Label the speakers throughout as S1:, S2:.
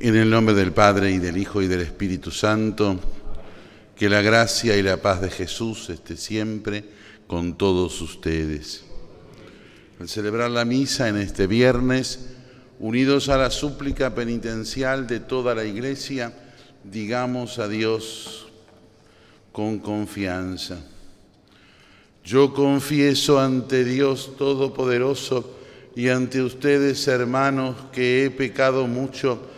S1: En el nombre del Padre y del Hijo y del Espíritu Santo, que la gracia y la paz de Jesús esté siempre con todos ustedes. Al celebrar la misa en este viernes, unidos a la súplica penitencial de toda la Iglesia, digamos a Dios con confianza. Yo confieso ante Dios Todopoderoso y ante ustedes, hermanos, que he pecado mucho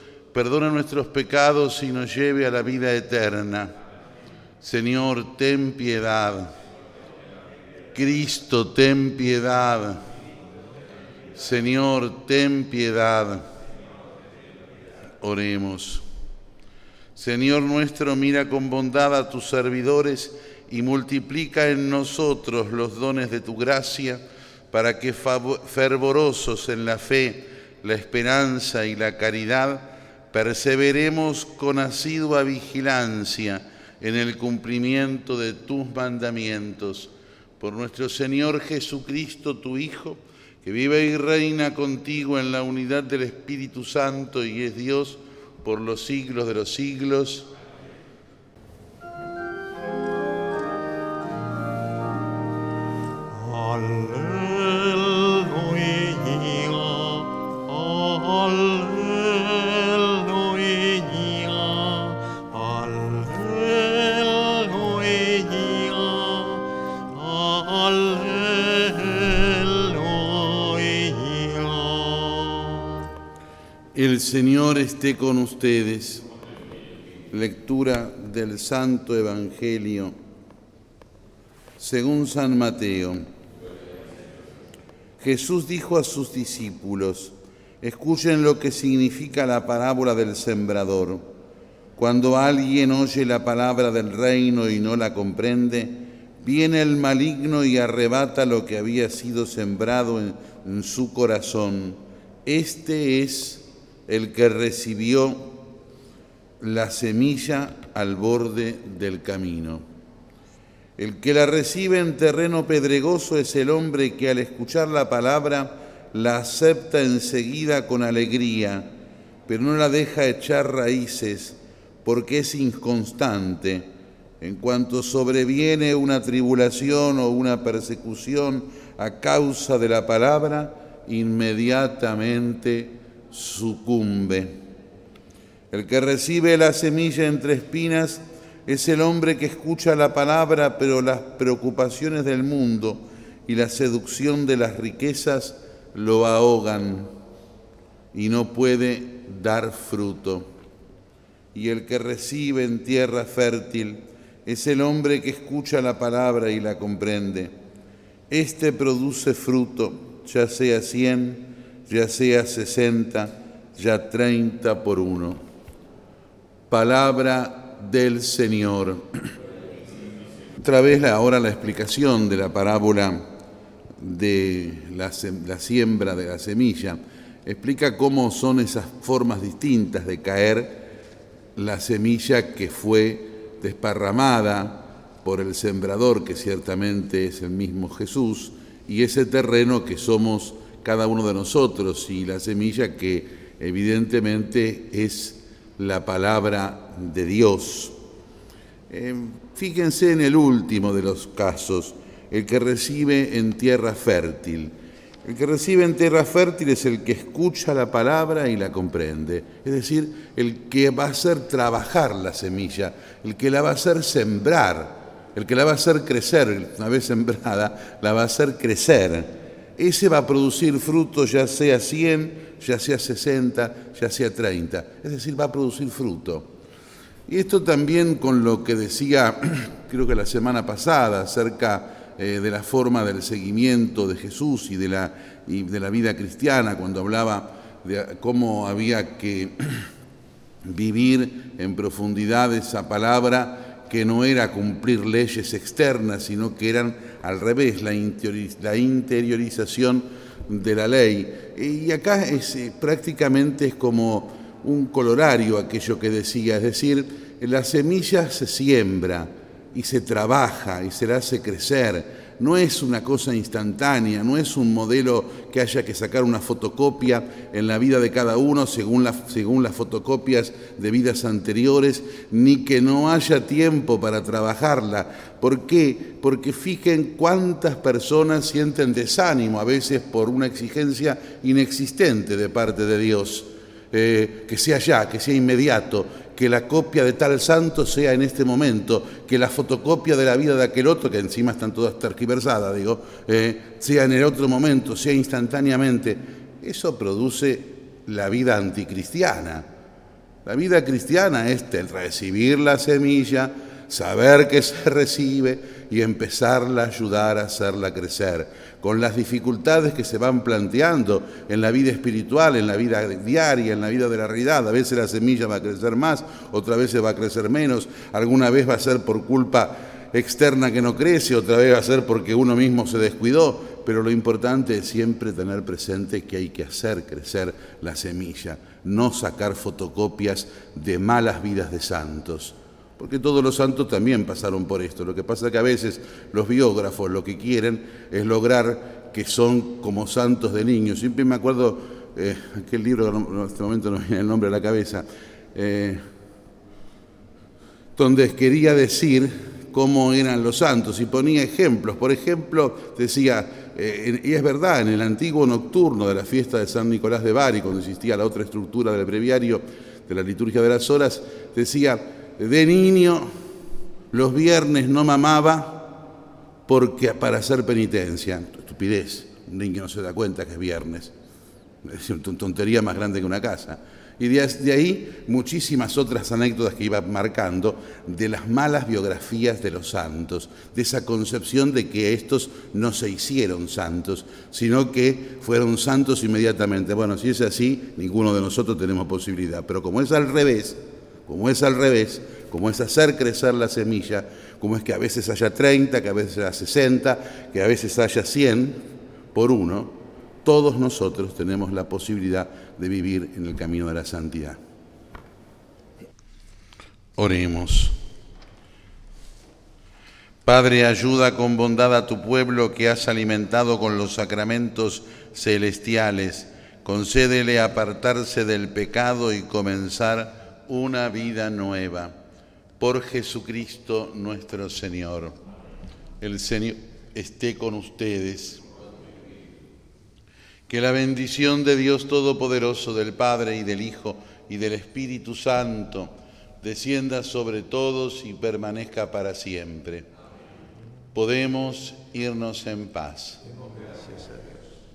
S1: perdona nuestros pecados y nos lleve a la vida eterna. Señor, ten piedad. Cristo, ten piedad. Señor, ten piedad. Oremos. Señor nuestro, mira con bondad a tus servidores y multiplica en nosotros los dones de tu gracia, para que fervorosos en la fe, la esperanza y la caridad, perseveremos con asidua vigilancia en el cumplimiento de tus mandamientos. Por nuestro Señor Jesucristo, tu Hijo, que vive y reina contigo en la unidad del Espíritu Santo y es Dios por los siglos de los siglos. El Señor esté con ustedes. Lectura del Santo Evangelio según San Mateo. Jesús dijo a sus discípulos, escuchen lo que significa la parábola del sembrador. Cuando alguien oye la palabra del reino y no la comprende, viene el maligno y arrebata lo que había sido sembrado en, su corazón. Este es el que recibió la semilla al borde del camino. El que la recibe en terreno pedregoso es el hombre que al escuchar la palabra la acepta enseguida con alegría, pero no la deja echar raíces porque es inconstante. En cuanto sobreviene una tribulación o una persecución a causa de la palabra, inmediatamente sucumbe. El que recibe la semilla entre espinas es el hombre que escucha la palabra, pero las preocupaciones del mundo y la seducción de las riquezas lo ahogan y no puede dar fruto. Y el que recibe en tierra fértil es el hombre que escucha la palabra y la comprende. Este produce fruto, ya sea cien, ya sea 60, ya 30 por uno. Palabra del Señor. Otra vez ahora la explicación de la parábola de la, la siembra de la semilla. Explica cómo son esas formas distintas de caer la semilla que fue desparramada por el sembrador, que ciertamente es el mismo Jesús, y ese terreno que somos cada uno de nosotros y la semilla que evidentemente es la palabra de Dios. Eh, fíjense en el último de los casos, el que recibe en tierra fértil. El que recibe en tierra fértil es el que escucha la palabra y la comprende, es decir, el que va a hacer trabajar la semilla, el que la va a hacer sembrar, el que la va a hacer crecer, una vez sembrada, la va a hacer crecer ese va a producir fruto ya sea 100, ya sea 60, ya sea 30. Es decir, va a producir fruto. Y esto también con lo que decía, creo que la semana pasada, acerca eh, de la forma del seguimiento de Jesús y de, la, y de la vida cristiana, cuando hablaba de cómo había que vivir en profundidad esa palabra que no era cumplir leyes externas, sino que eran al revés, la, interiorización de la ley. Y acá es, eh, prácticamente es como un colorario aquello que decía, es decir, la semilla se siembra y se trabaja y se la hace crecer no es una cosa instantánea, no es un modelo que haya que sacar una fotocopia en la vida de cada uno según, según las fotocopias de vidas anteriores, ni que no haya tiempo para trabajarla. ¿Por qué? Porque fijen cuántas personas sienten desánimo a veces por una exigencia inexistente de parte de Dios. Eh, que sea ya, que sea inmediato, que la copia de tal santo sea en este momento, que la fotocopia de la vida de aquel otro, que encima están todas tergiversadas, digo, eh, sea en el otro momento, sea instantáneamente. Eso produce la vida anticristiana. La vida cristiana es el recibir la semilla, saber que se recibe y empezarla a ayudar a hacerla crecer, con las dificultades que se van planteando en la vida espiritual, en la vida diaria, en la vida de la realidad. A veces la semilla va a crecer más, otra vez va a crecer menos, alguna vez va a ser por culpa externa que no crece, otra vez va a ser porque uno mismo se descuidó, pero lo importante es siempre tener presente que hay que hacer crecer la semilla, no sacar fotocopias de malas vidas de santos porque todos los santos también pasaron por esto. Lo que pasa es que a veces los biógrafos lo que quieren es lograr que son como santos de niños. Siempre me acuerdo, eh, aquel libro, en este momento no me viene el nombre a la cabeza, eh, donde quería decir cómo eran los santos y ponía ejemplos. Por ejemplo, decía, eh, y es verdad, en el antiguo nocturno de la fiesta de San Nicolás de Bari, cuando existía la otra estructura del breviario de la liturgia de las horas, decía, de niño, los viernes no mamaba porque para hacer penitencia. Estupidez. Un niño no se da cuenta que es viernes. Es una tontería más grande que una casa. Y de ahí muchísimas otras anécdotas que iba marcando de las malas biografías de los santos, de esa concepción de que estos no se hicieron santos, sino que fueron santos inmediatamente. Bueno, si es así, ninguno de nosotros tenemos posibilidad. Pero como es al revés, como es al revés, como es hacer crecer la semilla, como es que a veces haya 30, que a veces haya 60, que a veces haya 100 por uno, todos nosotros tenemos la posibilidad de vivir en el camino de la santidad. Oremos. Padre, ayuda con bondad a tu pueblo que has alimentado con los sacramentos celestiales. Concédele apartarse del pecado y comenzar una vida nueva. Por Jesucristo nuestro Señor. El Señor esté con ustedes. Que la bendición de Dios Todopoderoso, del Padre y del Hijo y del Espíritu Santo, descienda sobre todos y permanezca para siempre. Podemos irnos en paz. Gracias